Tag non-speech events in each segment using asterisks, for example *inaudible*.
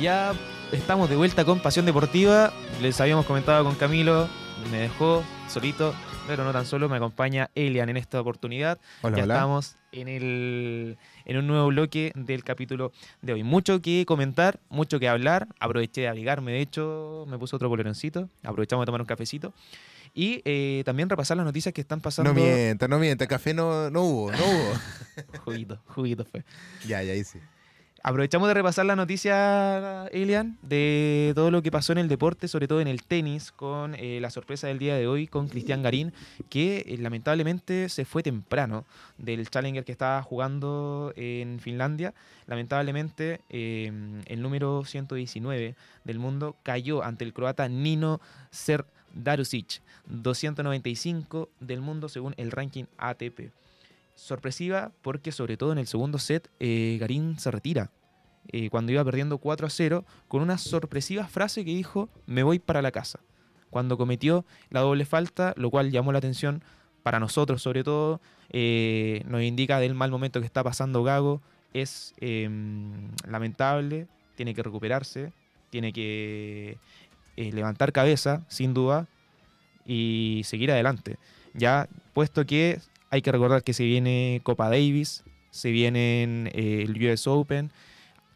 ya estamos de vuelta con Pasión Deportiva. Les habíamos comentado con Camilo, me dejó solito, pero no tan solo, me acompaña Elian en esta oportunidad. Hola, ya hola. estamos en, el, en un nuevo bloque del capítulo de hoy. Mucho que comentar, mucho que hablar. Aproveché de abrigarme, de hecho, me puse otro poleroncito. Aprovechamos de tomar un cafecito. Y eh, también repasar las noticias que están pasando. No mienta, no mienta. Café no, no hubo, no hubo. *laughs* Juguito, juguito fue. ya, ya, sí. Aprovechamos de repasar la noticia, Elian, de todo lo que pasó en el deporte, sobre todo en el tenis, con eh, la sorpresa del día de hoy con Cristian Garín, que eh, lamentablemente se fue temprano del Challenger que estaba jugando en Finlandia. Lamentablemente, eh, el número 119 del mundo cayó ante el croata Nino Serdarusic, 295 del mundo según el ranking ATP sorpresiva porque sobre todo en el segundo set eh, Garín se retira eh, cuando iba perdiendo 4 a 0 con una sorpresiva frase que dijo me voy para la casa cuando cometió la doble falta lo cual llamó la atención para nosotros sobre todo eh, nos indica del mal momento que está pasando Gago es eh, lamentable tiene que recuperarse tiene que levantar cabeza sin duda y seguir adelante. Ya puesto que hay que recordar que se viene Copa Davis, se viene eh, el US Open.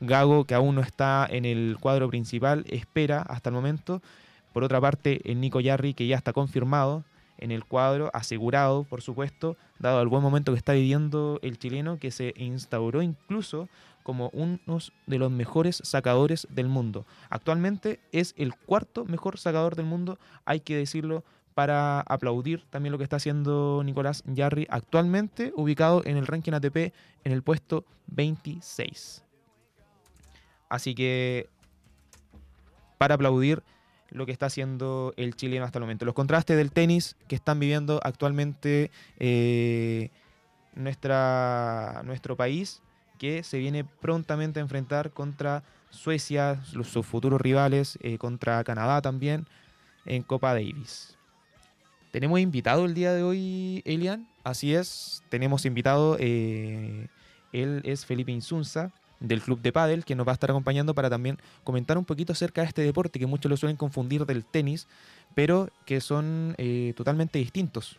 Gago, que aún no está en el cuadro principal, espera hasta el momento. Por otra parte, el Nico Yarri, que ya está confirmado en el cuadro, asegurado, por supuesto, dado el buen momento que está viviendo el chileno, que se instauró incluso como uno de los mejores sacadores del mundo. Actualmente es el cuarto mejor sacador del mundo, hay que decirlo para aplaudir también lo que está haciendo Nicolás Yarri actualmente, ubicado en el ranking ATP en el puesto 26. Así que para aplaudir lo que está haciendo el chileno hasta el momento. Los contrastes del tenis que están viviendo actualmente eh, nuestro país, que se viene prontamente a enfrentar contra Suecia, sus futuros rivales, eh, contra Canadá también, en Copa Davis. Tenemos invitado el día de hoy, Elian. Así es, tenemos invitado. eh, él es Felipe Insunza, del Club de Padel, que nos va a estar acompañando para también comentar un poquito acerca de este deporte que muchos lo suelen confundir del tenis, pero que son eh, totalmente distintos.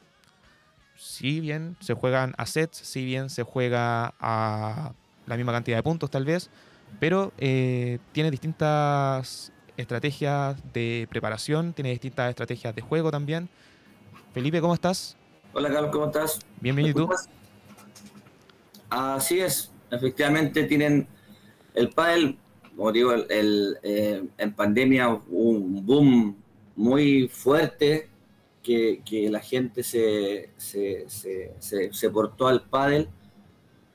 Si bien se juegan a sets, si bien se juega a la misma cantidad de puntos tal vez, pero eh, tiene distintas estrategias de preparación, tiene distintas estrategias de juego también. Felipe, ¿cómo estás? Hola Carlos, ¿cómo estás? Bienvenido, ¿y ¿Me tú? Así es, efectivamente tienen el pádel, como digo, el, el, eh, en pandemia hubo un boom muy fuerte que, que la gente se, se, se, portó al pádel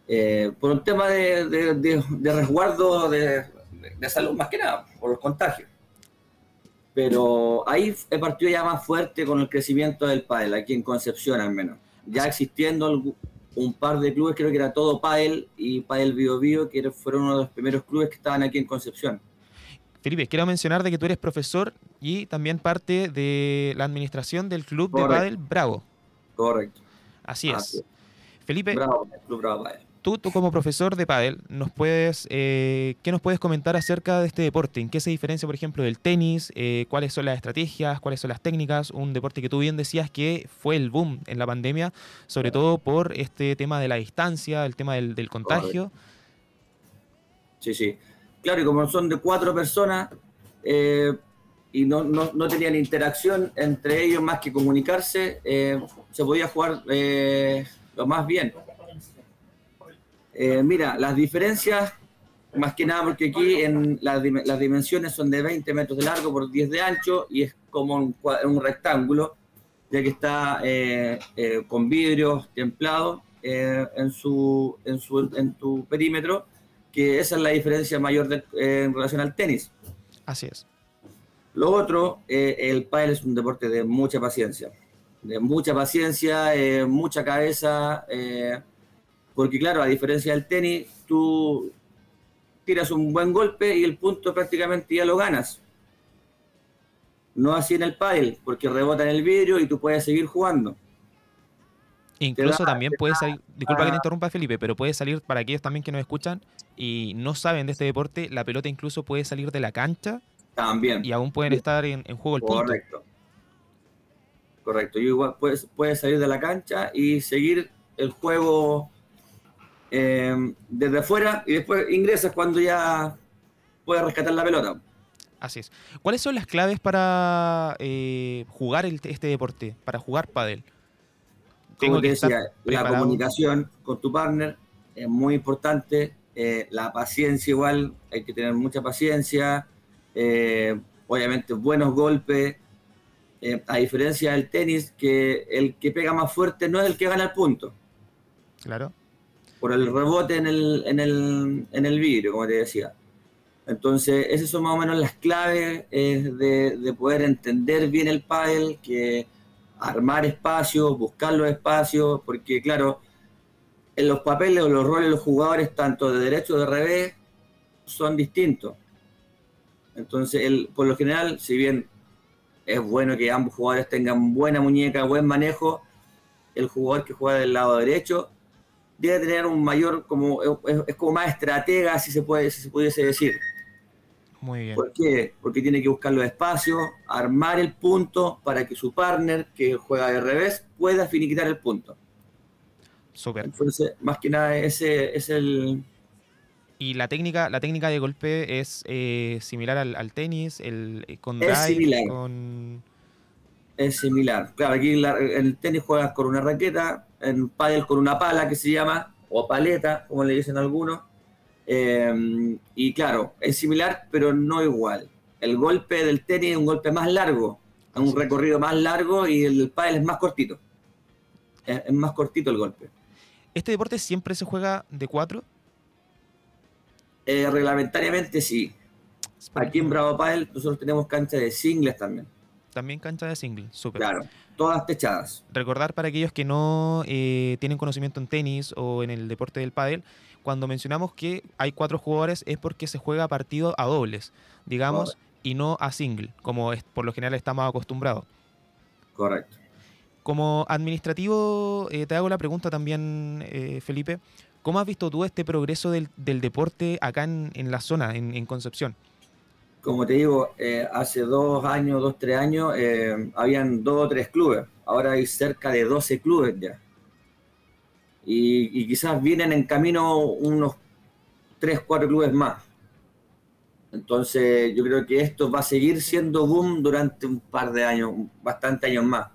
eh, por un tema de, de- de- de resguardo de, de salud más que nada, por los contagios. Pero ahí el partido ya más fuerte con el crecimiento del pádel, aquí en Concepción al menos. Ya existiendo un par de clubes, creo que era todo pádel y pádel Bio Bio, que fueron uno de los primeros clubes que estaban aquí en Concepción. Felipe, quiero mencionar de que tú eres profesor y también parte de la administración del Club de. Padel Bravo. Correcto. Así es. Así es. Felipe, Bravo, el Club Bravo Pádel. Tú, tú como profesor de pádel, nos puedes, eh, ¿qué nos puedes comentar acerca de este deporte? ¿En qué se diferencia, por ejemplo, del tenis? Eh, ¿Cuáles son las estrategias? ¿Cuáles son las técnicas? Un deporte que tú bien decías que fue el boom en la pandemia, sobre todo por este tema de la distancia, el tema del, del contagio. Sí, sí. Claro, y como son de cuatro personas eh, y no, no, no tenían interacción entre ellos más que comunicarse, se podía jugar lo más bien. Eh, mira, las diferencias, más que nada porque aquí en las, las dimensiones son de 20 metros de largo por 10 de ancho y es como un, un rectángulo, ya que está eh, eh, con vidrios templados eh, en, su, en, su, en tu perímetro que esa es la diferencia mayor de- eh, en relación al tenis. Así es. Lo otro, eh, el pádel es un deporte de mucha paciencia, de mucha paciencia, mucha cabeza, porque claro, a diferencia del tenis, tú tiras un buen golpe y el punto prácticamente ya lo ganas. No así en el pádel, porque rebota en el vidrio y tú puedes seguir jugando. Incluso da- también puede salir, disculpa que te interrumpa Felipe, pero puede salir para aquellos también que nos escuchan y no saben de este deporte, la pelota incluso puede salir de la cancha También. y aún pueden estar en, en juego el punto. Correcto. Correcto. Y igual puedes, puedes salir de la cancha y seguir el juego eh, desde afuera y después ingresas cuando ya puedes rescatar la pelota. Así es. ¿Cuáles son las claves para eh, jugar el- este deporte, para jugar pádel? Tengo te que estar decía, la comunicación con tu partner es muy importante. eh, la paciencia igual, hay que tener mucha paciencia. eh, obviamente buenos golpes. a diferencia del tenis, que el que pega más fuerte no es el que gana el punto. Claro. Por el rebote en el, en el, en el vidrio, como te decía. Entonces, esas son más o menos las claves de, de poder entender bien el pádel, que armar espacios, buscar los espacios, porque claro, en los papeles o los roles de los jugadores, tanto de derecho o de revés, son distintos. Entonces, el, por lo general, si bien es bueno que ambos jugadores tengan buena muñeca, buen manejo, el jugador que juega del lado derecho debe tener un mayor, como es, es como más estratega, si se puede, si se pudiese decir. Muy bien. ¿Por qué? Porque tiene que buscar los espacios, armar el punto para que su partner, que juega de revés, pueda finiquitar el punto. Súper. Entonces, más que nada, ese es el. Y la técnica, la técnica de golpe es eh, similar al, al tenis, el, eh, con Es drive, similar. con... Es similar. Claro, aquí la- el tenis juegas con una raqueta, en pádel con una pala que se llama, o paleta, como le dicen algunos. Eh, y claro, es similar, pero no igual. El golpe del tenis es un golpe más largo, un recorrido más largo y el del pádel es más cortito. Es, es más cortito el golpe. ¿Este deporte siempre se juega de cuatro? Eh, reglamentariamente sí. Aquí en Bravo Padel nosotros tenemos cancha de singles también. También cancha de single, súper. Claro, todas techadas. Recordar para aquellos que no eh, tienen conocimiento en tenis o en el deporte del pádel, cuando mencionamos que hay cuatro jugadores es porque se juega partido a dobles, digamos, y no a single, como es- por lo general estamos acostumbrados. Correcto. Como administrativo, eh, te hago la pregunta también, eh, Felipe. ¿Cómo has visto tú este progreso del, del deporte acá en, en la zona, en, en Concepción? Como te digo, eh, hace dos años, dos, tres años, eh, habían dos o tres clubes. Ahora hay cerca de 12 clubes ya. Y, quizás vienen en camino unos tres, cuatro clubes más. Entonces yo creo que esto va a seguir siendo boom durante un par de años, bastante años más.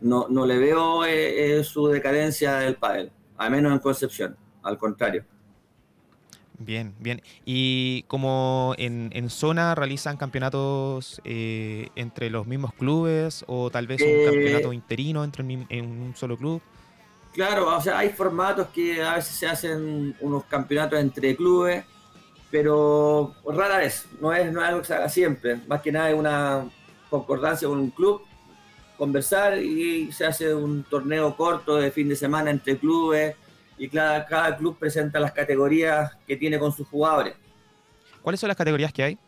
No, no le veo eh, eh, su decadencia del pádel, al menos en Concepción, al contrario. Bien, bien. ¿Y como en, en zona realizan campeonatos eh, entre los mismos clubes o tal vez un Eh, campeonato interino entre el en un solo club? Claro, o sea, hay formatos que a veces se hacen unos campeonatos entre clubes, pero rara vez, no es, no es algo que se haga siempre. Más que nada es una concordancia con un club, conversar y se hace un torneo corto de fin de semana entre clubes y cada, cada club presenta las categorías que tiene con sus jugadores. ¿Cuáles son las categorías que hay?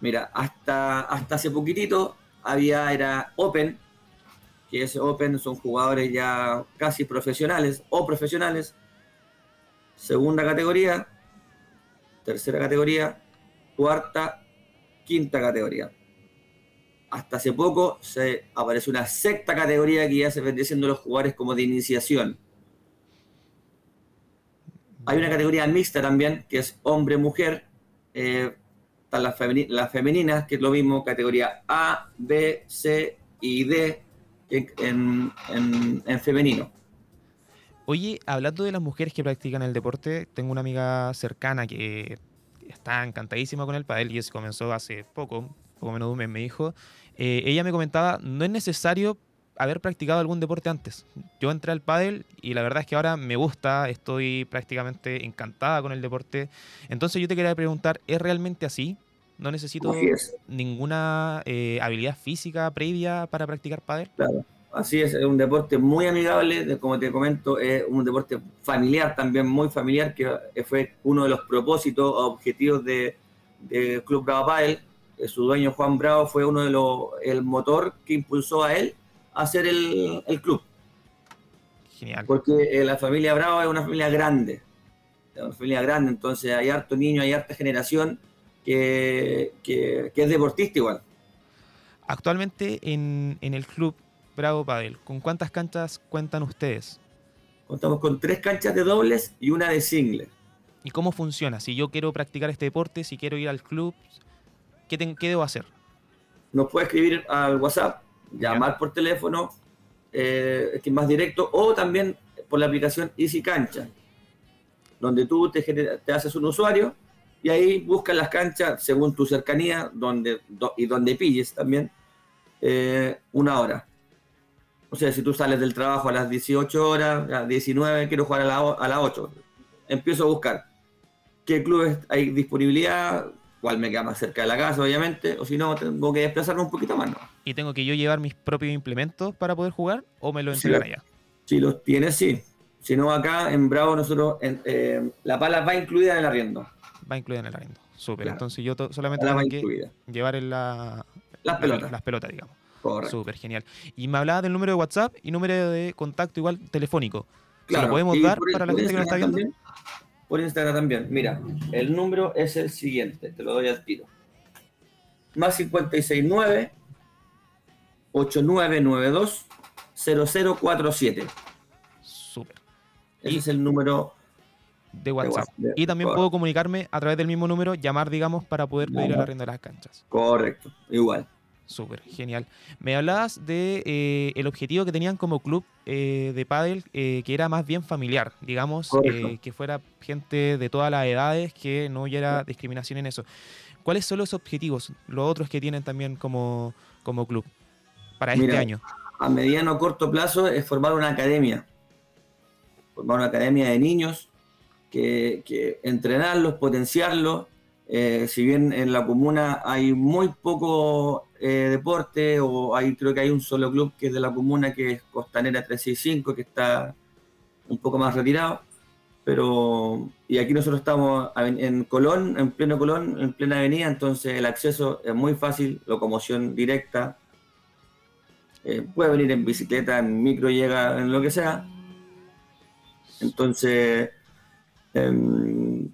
Mira, hasta, hasta hace poquitito había, era Open, que ese Open son jugadores ya casi profesionales o profesionales. Segunda categoría, tercera categoría, cuarta, quinta categoría. Hasta hace poco se apareció una sexta categoría que ya se vendría siendo los jugadores como de iniciación. Hay una categoría mixta también, que es hombre-mujer. Eh, están las, femeni- las femeninas, que es lo mismo, categoría A, B, C y D en femenino. Oye, hablando de las mujeres que practican el deporte, tengo una amiga cercana que está encantadísima con el pádel y eso comenzó hace poco, poco menos de un mes, me dijo. Eh, ella me comentaba, no es necesario haber practicado algún deporte antes. Yo entré al pádel y la verdad es que ahora me gusta, estoy prácticamente encantada con el deporte. Entonces yo te quería preguntar, ¿es realmente así? ¿No necesito ninguna eh, habilidad física previa para practicar pádel? claro. Así es, es un deporte muy amigable, como te comento, es un deporte familiar también, muy familiar, que fue uno de los propósitos, objetivos de, de Club Bravo Padel. Eh, Su dueño Juan Bravo fue uno de los, el motor que impulsó a él hacer el, el club. Genial. Porque eh, la familia Bravo es una familia grande. Es una familia grande, entonces hay harto niño, hay harta generación que, que- que es deportista igual. Actualmente en, en el club Bravo Padel, ¿con cuántas canchas cuentan ustedes? Contamos con tres canchas de dobles y una de singles. ¿Y cómo funciona? Si yo quiero practicar este deporte, si quiero ir al club, ¿qué, ten- qué debo hacer? Nos puede escribir al WhatsApp, llamar por teléfono, eh, que es más directo, o también por la aplicación Easy Cancha, donde tú te, haces un usuario y ahí buscas las canchas según tu cercanía donde, do- y donde pilles también eh, una hora. O sea, si tú sales del trabajo a las 18 horas, a las 19, quiero jugar a, la a las 8, empiezo a buscar. Qué clubes hay disponibilidad, cuál me queda más cerca de la casa, obviamente, o si no, tengo que desplazarme un poquito más. ¿no? ¿Y tengo que yo llevar mis propios implementos para poder jugar o me lo Sí, entregan allá? Si los tienes, sí. Si no, acá en Bravo, nosotros, en- eh, la pala va incluida en el arriendo. Va incluida en el arriendo. Súper. Claro. Entonces yo solamente tengo que incluida. llevar en la, Las pelotas. las pelotas, digamos. Correcto. Súper genial. Y me hablaba del número de WhatsApp y número de contacto igual telefónico. ¿Se Claro, lo podemos y dar para la gente que nos está viendo? también- por Instagram también. Mira, el número es el siguiente, te lo doy al tiro. Más 569 8992 0047. Súper. Ese Y- es el número De WhatsApp. de- Y también correcto. puedo comunicarme a través del mismo número, llamar, digamos, para poder pedir el arriendo de las canchas. Correcto, igual. Súper, genial. Me hablabas de eh, el objetivo que tenían como club eh, de pádel, eh, que era más bien familiar, digamos, que fuera gente de todas las edades, que no hubiera discriminación en eso. ¿Cuáles son los objetivos, los otros que tienen también como, como club para este año? a mediano o corto plazo es formar una academia. Formar una academia de niños, que, que entrenarlos, potenciarlos. Si bien en la comuna hay muy poco eh, deporte, o hay, creo que hay un solo club que es de la comuna, que es Costanera 365, que está un poco más retirado. Pero, y aquí nosotros estamos en Colón, en pleno Colón, en plena avenida, entonces el acceso es muy fácil, locomoción directa, eh, puede venir en bicicleta, en micro, llega en lo que sea. Entonces, em,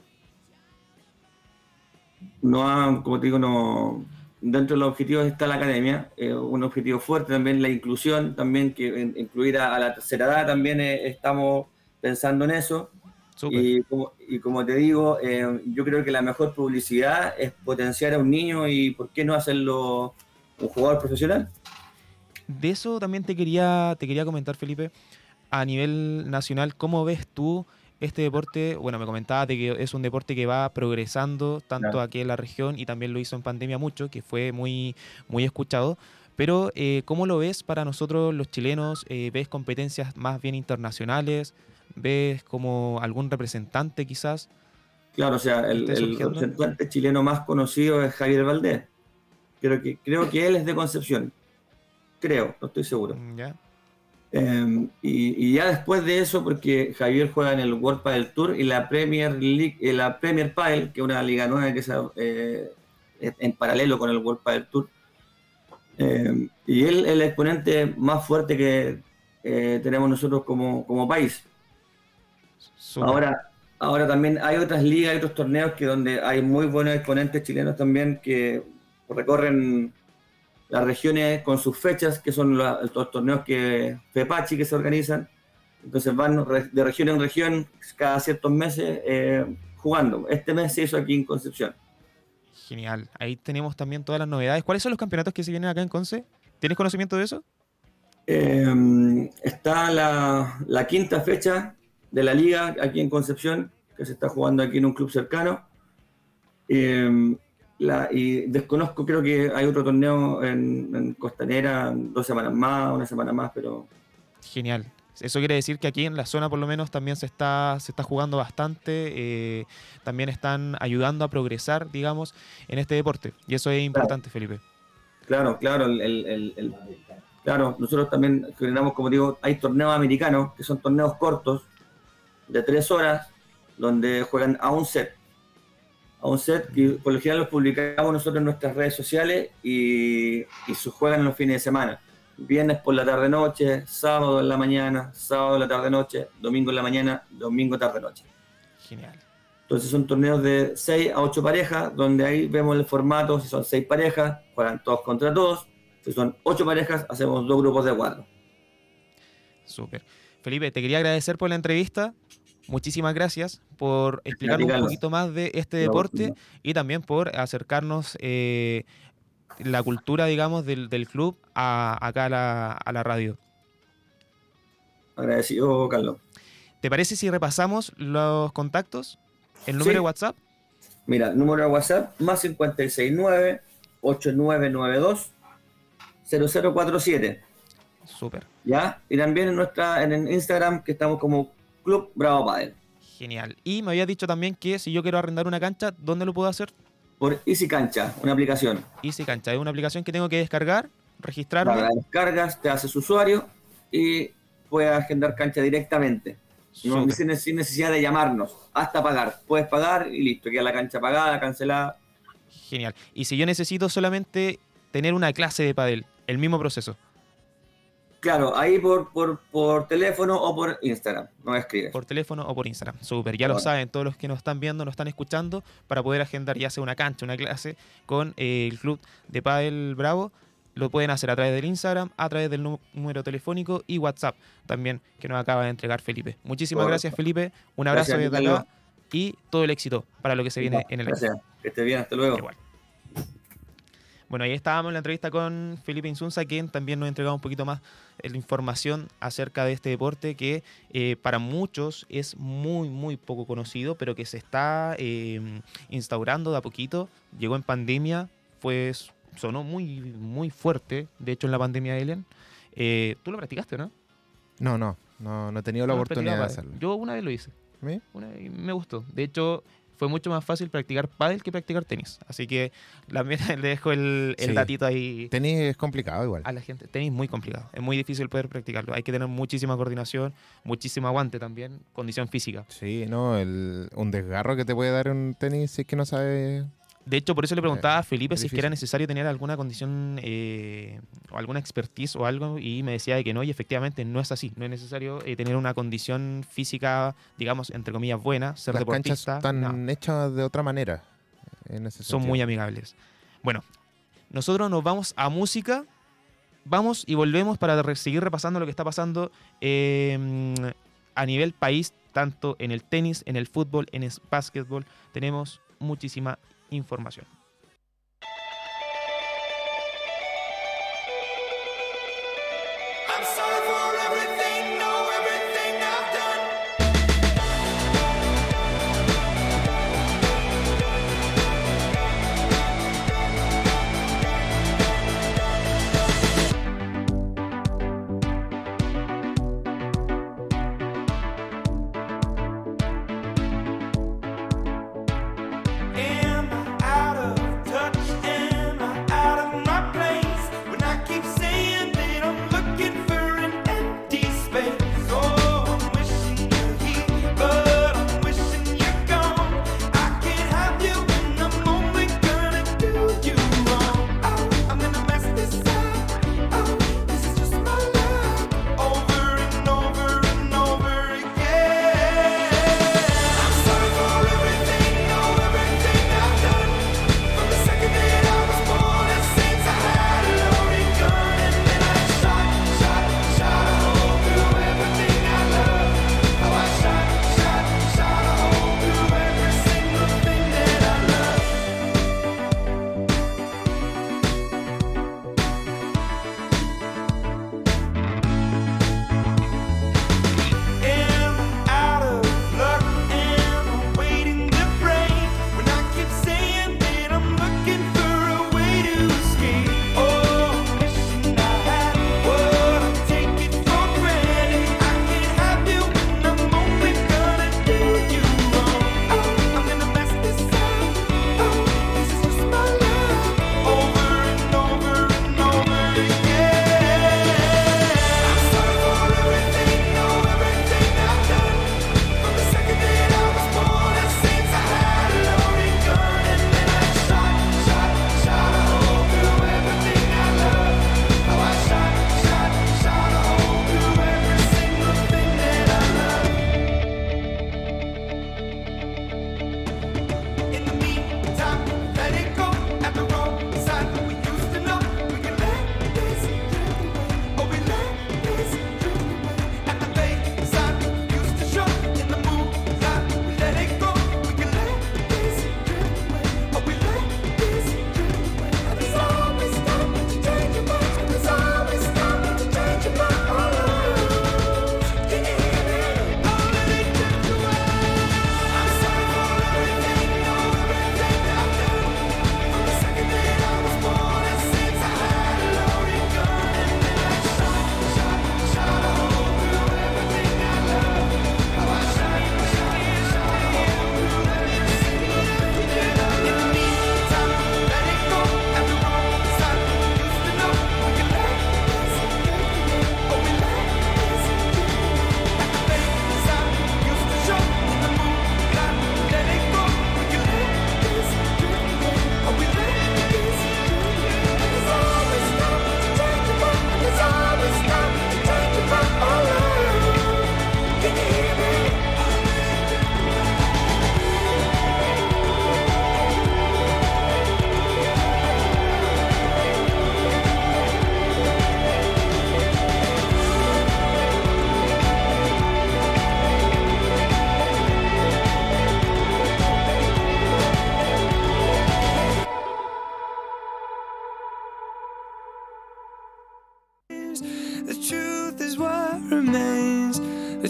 no como te digo, no dentro de los objetivos está la academia, eh, un objetivo fuerte también la inclusión, también que en- incluir a, a la tercera edad también eh, estamos pensando en eso. Súper. Y como, y como te digo, eh, yo creo que la mejor publicidad es potenciar a un niño y por qué no hacerlo un jugador profesional. De eso también te quería, te quería comentar, Felipe. A nivel nacional, ¿cómo ves tú este deporte? Bueno, me comentabas de que es un deporte que va progresando tanto Claro. aquí en la región y también lo hizo en pandemia mucho, que fue muy, muy escuchado. Pero, eh, ¿cómo lo ves para nosotros los chilenos? Eh, ¿Ves competencias más bien internacionales? ¿Ves como algún representante quizás? Claro, o sea, el, ¿Está el representante chileno más conocido es Javier Valdés. Creo que, creo que él es de Concepción. Creo, no estoy seguro. Mm, ¿Ya? Eh, y, y ya después de eso, porque Javier juega en el World Padel Tour y la Premier League, eh, la Premier Padel, que es una liga nueva que se, eh, es en paralelo con el World Padel Tour. Eh, y él es el exponente más fuerte que eh, tenemos nosotros como, como país. Ahora, ahora también hay otras ligas, hay otros torneos que donde hay muy buenos exponentes chilenos también que recorren las regiones con sus fechas, que son la- los torneos que FEPACHI que se organizan. Entonces van de región en región cada ciertos meses eh, jugando. Este mes se hizo aquí en Concepción. Genial. Ahí tenemos también todas las novedades. ¿Cuáles son los campeonatos que se vienen acá en Conce? ¿Tienes conocimiento de eso? Eh, está la, la quinta fecha de la liga aquí en Concepción, que se está jugando aquí en un club cercano. Eh, la- y desconozco, creo que hay otro torneo en, en Costanera, dos semanas más, una semana más, pero Genial. Eso quiere decir que aquí en la zona por lo menos también se está, se está jugando bastante, eh, también están ayudando a progresar, digamos, en este deporte. Y eso es importante, Felipe. claro, claro, el, el- el- el- claro, nosotros también generamos, como digo, hay torneos americanos, que son torneos cortos, de tres horas, donde juegan a un set. A un set que por lo general los publicamos nosotros en nuestras redes sociales y, y se juegan los fines de semana. viernes por la tarde-noche, sábado en la mañana, sábado en la tarde-noche, domingo en la mañana, domingo tarde-noche. Genial. Entonces son torneos de 6 a 8 parejas, donde ahí vemos el formato, si son 6 parejas, juegan todos contra todos, si son 8 parejas, hacemos dos grupos de 4. Súper. Felipe, te quería agradecer por la entrevista. Muchísimas gracias por explicarnos un poquito más de este deporte y también por acercarnos eh, la cultura, digamos, del, del club a, acá a la, a la radio. Agradecido, Carlos. ¿Te parece si repasamos los contactos? El número Sí. de WhatsApp. Mira, número de WhatsApp, más 569-8992-0047. Súper. ¿Ya? Y también en nuestra en Instagram, que estamos como Club Bravo Padel. Genial. Y me habías dicho también que si yo quiero arrendar una cancha, ¿dónde lo puedo hacer? Por Easy Cancha, una aplicación. Easy Cancha. Es una aplicación que tengo que descargar, registrarme. La descargas, te haces usuario y puedes agendar cancha directamente. No, Súper. sin, sin necesidad de llamarnos, hasta pagar. Puedes pagar y listo, queda la cancha pagada, cancelada. Genial. Y si yo necesito solamente tener una clase de padel, el mismo proceso. Claro, ahí por, por, por teléfono o por Instagram, no escribes. por teléfono o por Instagram. Súper, ya lo saben todos los que nos están viendo, nos están escuchando, para poder agendar ya sea una cancha, una clase con eh, el club de Padel Bravo. Lo pueden hacer a través del Instagram, a través del nú- número telefónico y WhatsApp también que nos acaba de entregar Felipe. Muchísimas Correcto. gracias Felipe, un abrazo Gracias, desde acá y todo el éxito para lo que se viene en el año. Gracias, que esté bien, hasta luego. Igual. Bueno, ahí estábamos en la entrevista con Felipe Insunza, quien también nos ha entregado un poquito más eh, la información acerca de este deporte que eh, para muchos es muy, muy poco conocido, pero que se está eh, instaurando de a poquito. Llegó en pandemia, pues sonó muy, muy fuerte, de hecho en la pandemia de Ellen. Eh, ¿Tú lo practicaste, no? No, no, no, no he tenido la No, oportunidad de hacerlo. pádel. Yo una vez lo hice. ¿Sí? Una vez me gustó. De hecho, fue mucho más fácil practicar pádel que practicar tenis. Así que la, *laughs* le dejo el, el Sí. datito ahí Tenis es complicado igual. a la gente. Tenis muy complicado. Es muy difícil poder practicarlo. Hay que tener muchísima coordinación, muchísimo aguante también, condición física. Sí, no, el, un desgarro que te puede dar un tenis si es que no sabes. De hecho, por eso le preguntaba a Felipe si es que era necesario tener alguna condición eh, o alguna expertise o algo y me decía de que no y efectivamente no es así. No es necesario eh, tener una condición física, digamos, entre comillas, buena, ser Las canchas deportista. están no. hechas de otra manera. En ese son muy amigables. Bueno, nosotros nos vamos a música, vamos y volvemos para re- seguir repasando lo que está pasando eh, a nivel país, tanto en el tenis, en el fútbol, en el básquetbol. Tenemos muchísima información.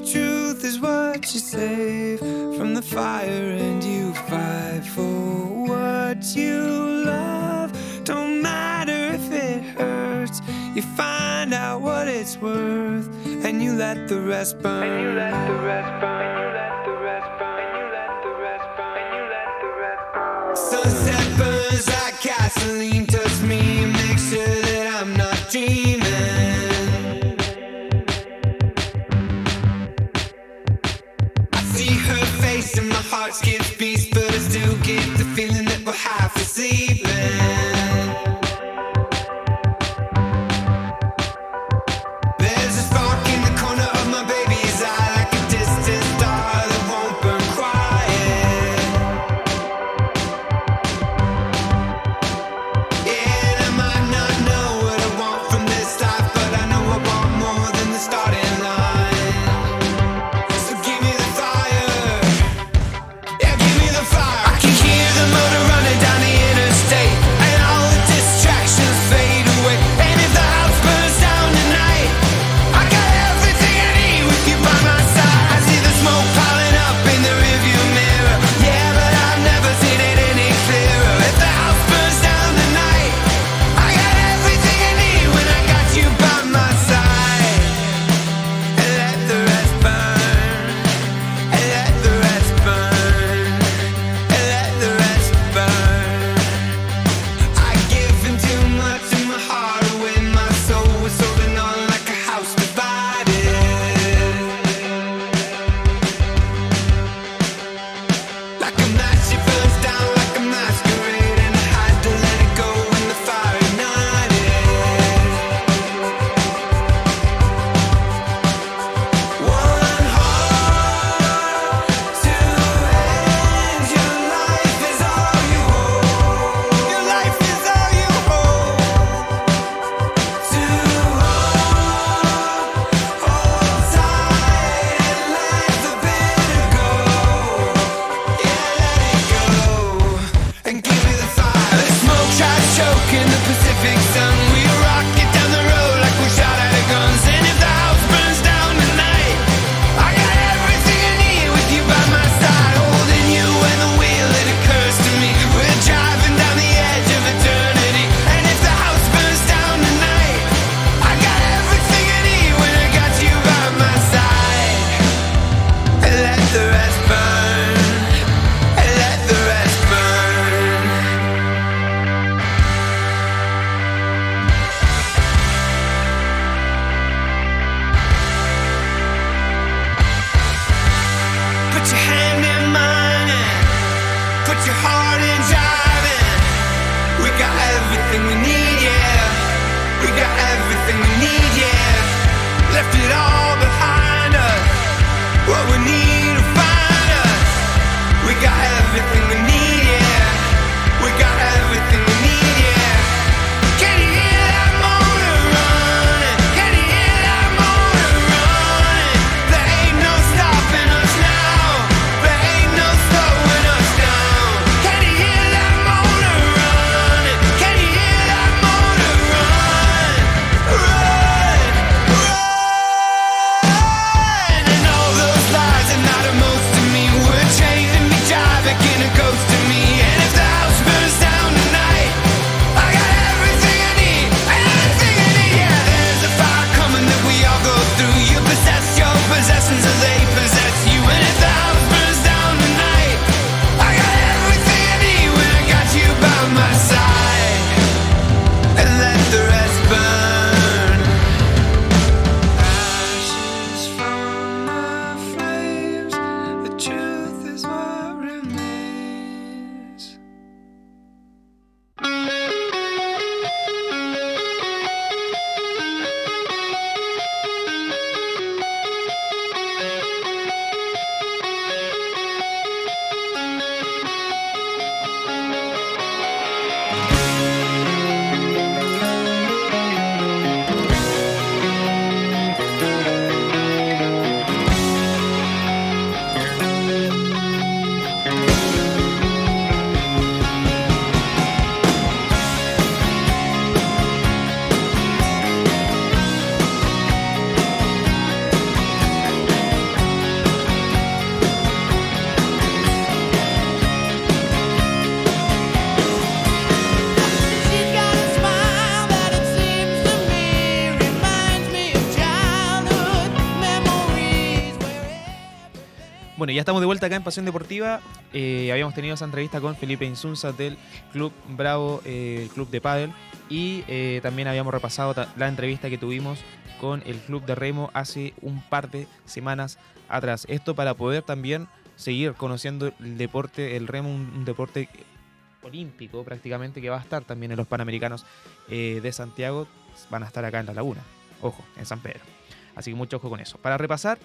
Truth is what you save from the fire, and you fight for what you love. Don't matter if it hurts, you find out what it's worth, and you let the rest burn. sleeping. Estamos de vuelta acá en Pasión Deportiva. Eh, habíamos tenido esa entrevista con Felipe Insunza del Club Bravo, eh, el Club de Padel. Y eh, también habíamos repasado la entrevista que tuvimos con el Club de Remo hace un par de semanas atrás. Esto para poder también seguir conociendo el deporte, el remo, un, un deporte olímpico prácticamente que va a estar también en los Panamericanos de Santiago. Van a estar acá en la laguna. Ojo, en San Pedro. Así que mucho ojo con eso. Para repasar,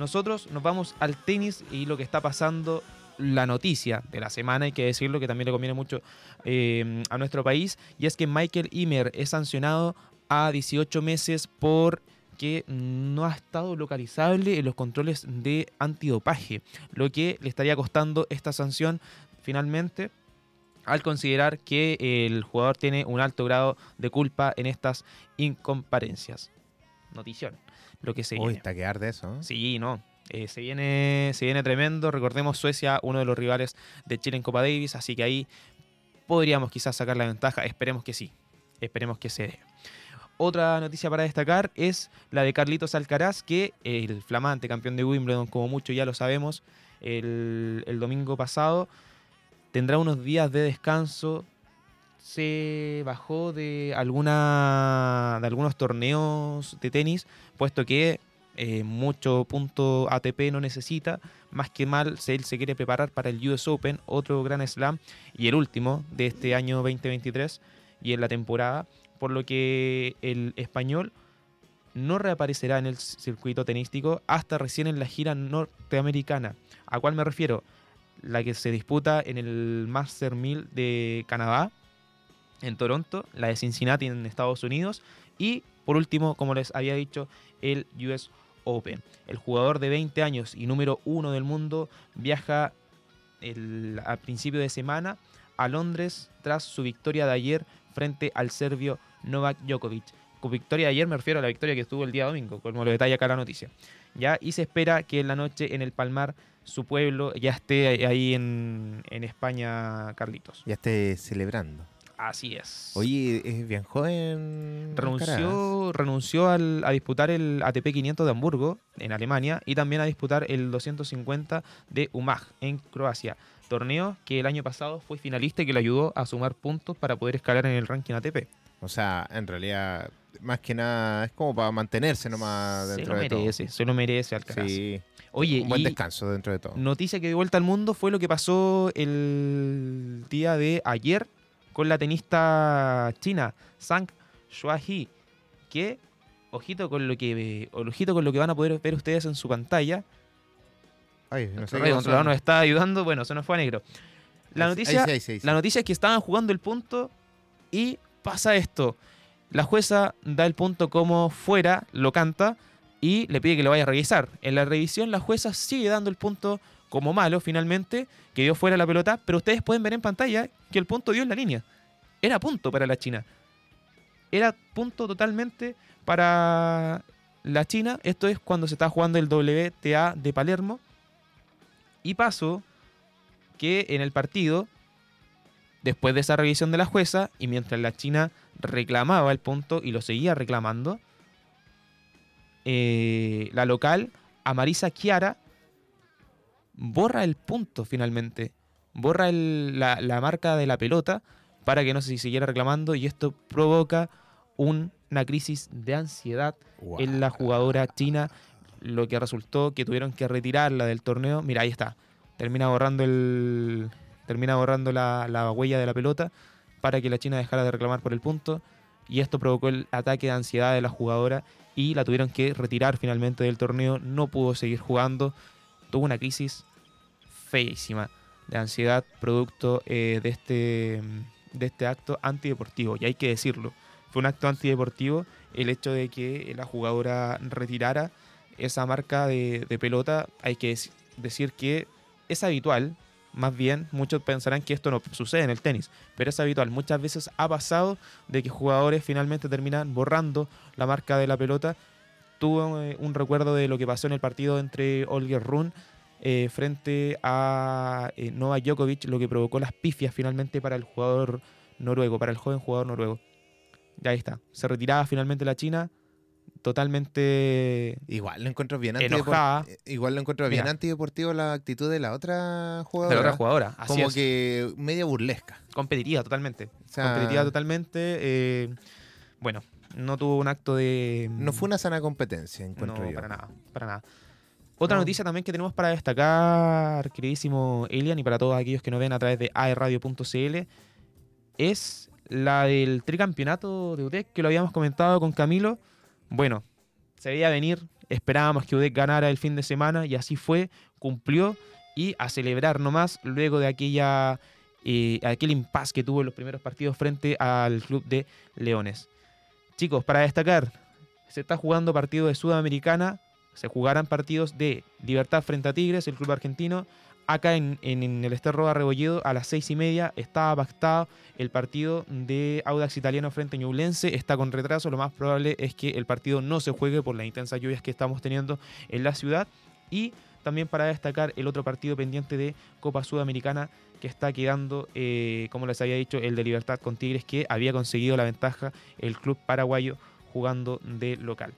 nosotros nos vamos al tenis y lo que está pasando, la noticia de la semana, hay que decirlo, que también le conviene mucho eh, a nuestro país, y es que Michael Imer es sancionado a 18 meses por que no ha estado localizable en los controles de antidopaje, lo que le estaría costando esta sanción finalmente al considerar que el jugador tiene un alto grado de culpa en estas incomparencias. Notición, lo que se Uy, viene. está que arde eso. ¿eh? Sí, no. Eh, se, viene, se viene tremendo. Recordemos Suecia, uno de los rivales de Chile en Copa Davis, así que ahí podríamos quizás sacar la ventaja. Esperemos que sí. Esperemos que se dé. Otra noticia para destacar es la de Carlitos Alcaraz, que el flamante campeón de Wimbledon, como mucho ya lo sabemos, el, el domingo pasado tendrá unos días de descanso. Se bajó de, alguna, de algunos torneos de tenis, puesto que eh, mucho punto ATP no necesita, más que mal él se quiere preparar para el US Open, otro gran slam y el último de este año 2023 y en la temporada, por lo que el español no reaparecerá en el circuito tenístico hasta recién en la gira norteamericana. ¿A cuál me refiero? La que se disputa en el Master 1000 de Canadá, en Toronto, la de Cincinnati en Estados Unidos y por último, como les había dicho, el US Open. El jugador de 20 años y número uno del mundo viaja el- a principio de semana a Londres tras su victoria de ayer frente al serbio Novak Djokovic. Con victoria de ayer me refiero a la victoria que estuvo el día domingo, como lo detalla acá la noticia. ¿Ya? Y se espera que en la noche en el Palmar su pueblo ya esté ahí en, en España, Carlitos. Ya esté celebrando. Así es. Oye, es bien joven. Renunció, renunció al- a disputar el ATP 500 de Hamburgo en Alemania y también a disputar el 250 de Umag en Croacia. Torneo que el año pasado fue finalista y que le ayudó a sumar puntos para poder escalar en el ranking ATP. O sea, en realidad, más que nada, es como para mantenerse nomás se dentro lo de todo. merece, se lo merece Alcaraz. Sí, Oye, un buen y descanso dentro de todo. noticia que dio vuelta al mundo fue lo que pasó el día de ayer con la tenista china Zhang Shuahi, que ojito con lo que ojito con lo que van a poder ver ustedes en su pantalla. Ay, no sé Nuestro controlador nos está ayudando, bueno, se nos fue a negro. La noticia, ahí ahí ahí la noticia es que estaban jugando el punto y pasa esto. La jueza da el punto como fuera, lo canta y le pide que lo vaya a revisar. En la revisión la jueza sigue dando el punto como malo finalmente, que dio fuera la pelota, pero ustedes pueden ver en pantalla que el punto dio en la línea. Era punto para la China. Era punto totalmente para la China. Esto es cuando se está jugando el WTA de Palermo. Y pasó que en el partido, después de esa revisión de la jueza, y mientras la China reclamaba el punto y lo seguía reclamando, eh, la local, Amarisa Chiara, borra el punto finalmente. Borra el- la, la marca de la pelota para que no se siguiera reclamando y esto provoca un- una crisis de ansiedad en la jugadora china, lo que resultó que tuvieron que retirarla del torneo. Mira, ahí está. Termina borrando el. Termina borrando la, la huella de la pelota para que la China dejara de reclamar por el punto. Y esto provocó el ataque de ansiedad de la jugadora y la tuvieron que retirar finalmente del torneo. No pudo seguir jugando. Tuvo una crisis feísima de ansiedad producto eh, de, este, de este acto antideportivo. Y hay que decirlo. Fue un acto antideportivo el hecho de que la jugadora retirara esa marca de, pelota. Hay que dec- decir que es habitual, más bien muchos pensarán que esto no sucede en el tenis, pero es habitual. Muchas veces ha pasado de que jugadores finalmente terminan borrando la marca de la pelota. Tuve eh, un recuerdo de lo que pasó en el partido entre Olger Run eh, frente a eh, Novak Djokovic, lo que provocó las pifias finalmente para el jugador noruego, para el joven jugador noruego. Ya ahí está. Se retiraba finalmente la China, totalmente Igual lo encuentro bien Enojada. eh, Igual lo encuentro bien Mira. antideportivo la actitud de la otra de jugadora. la otra jugadora. Así Como es. que media burlesca. competitiva totalmente. O sea, competitiva totalmente. eh, bueno, no tuvo un acto de. No fue una sana competencia, encuentro No, yo. para nada, para nada. Otra No. noticia también que tenemos para destacar, queridísimo Elian, y para todos aquellos que nos ven a través de aerradio.cl, es la del tricampeonato de UDEC, que lo habíamos comentado con Camilo. Bueno, se veía venir, esperábamos que UDEC ganara el fin de semana, y así fue, cumplió, y a celebrar nomás luego de aquella, eh, aquel impasse que tuvo en los primeros partidos frente al club de Leones. Chicos, para destacar, se está jugando partido de Sudamericana, se jugarán partidos de Libertad frente a Tigres, el club argentino. Acá en, en- el Esterro Rebolledo a las seis y media estaba pactado el partido de Audax Italiano frente a Ñublense. Está con retraso. Lo más probable es que el partido no se juegue por las intensas lluvias que estamos teniendo en la ciudad. Y también para destacar el otro partido pendiente de Copa Sudamericana que está quedando, eh, como les había dicho, el de Libertad con Tigres, que había conseguido la ventaja el club paraguayo jugando de local.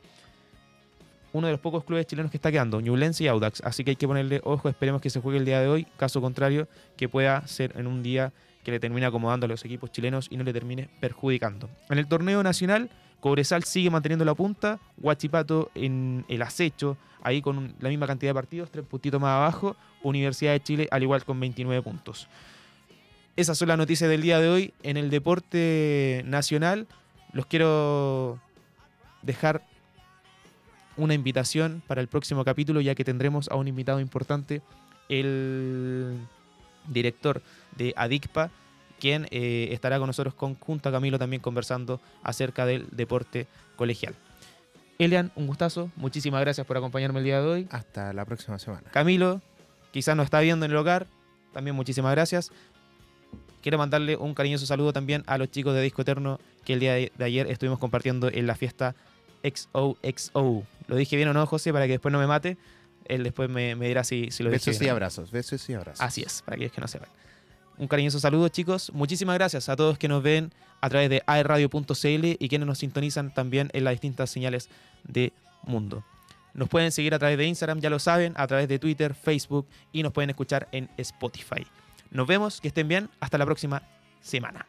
Uno de los pocos clubes chilenos que está quedando, Ñublense y Audax. Así que hay que ponerle ojo, esperemos que se juegue el día de hoy. Caso contrario, que pueda ser en un día que le termine acomodando a los equipos chilenos y no le termine perjudicando. En el torneo nacional, Cobresal sigue manteniendo la punta, Huachipato en el acecho, ahí con la misma cantidad de partidos, tres puntitos más abajo, Universidad de Chile al igual con 29 puntos. Esas son las noticias del día de hoy. En el deporte nacional, los quiero dejar una invitación para el próximo capítulo, ya que tendremos a un invitado importante, el director de Adicpa, quien eh, estará con nosotros con, junto a Camilo también conversando acerca del deporte colegial. Elian, un gustazo, muchísimas gracias por acompañarme el día de hoy. Hasta la próxima semana. Camilo, quizás nos está viendo en el hogar, también muchísimas gracias. Quiero mandarle un cariñoso saludo también a los chicos de Disco Eterno que el día de, de ayer estuvimos compartiendo en la fiesta XOXO. ¿Lo dije bien o no, José? Para que después no me mate. Él después me, me dirá si, si lo dije Besos y abrazos, besos y abrazos. Así es, para aquellos que no sepan. Un cariñoso saludo, chicos. Muchísimas gracias a todos que nos ven a través de aerradio.cl y quienes nos sintonizan también en las distintas señales de mundo. Nos pueden seguir a través de Instagram, ya lo saben, a través de Twitter, Facebook y nos pueden escuchar en Spotify. Nos vemos, que estén bien, hasta la próxima semana.